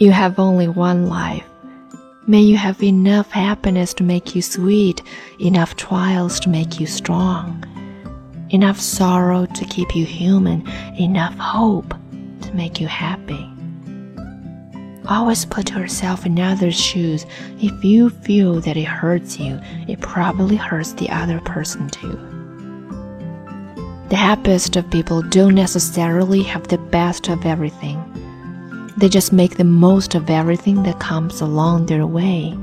You have only one life. May you have enough happiness to make you sweet, enough trials to make you strong, enough sorrow to keep you human, enough hope to make you happy. Always put yourself in others' shoes. If you feel that it hurts you, it probably hurts the other person too. The happiest of people don't necessarily have the best of everything. They just make the most of everything that comes along their way.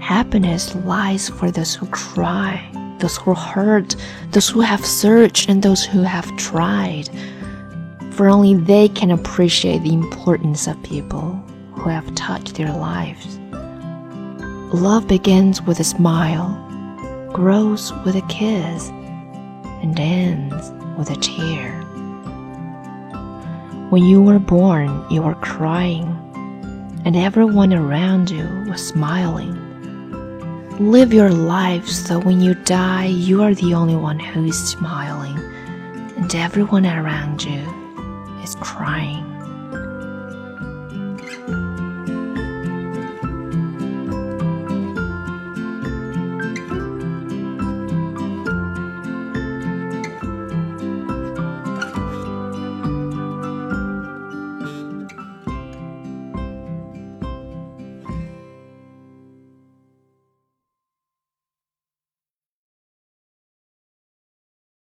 Happiness lies for those who cry, those who hurt, those who have searched, and those who have tried for only they can appreciate the importance of people who have touched their lives. Love begins with a smile, grows with a kiss, and ends with a tear. When you were born, you were crying, and everyone around you was smiling. Live your life so when you die, you are the only one who is smiling, and everyone around you.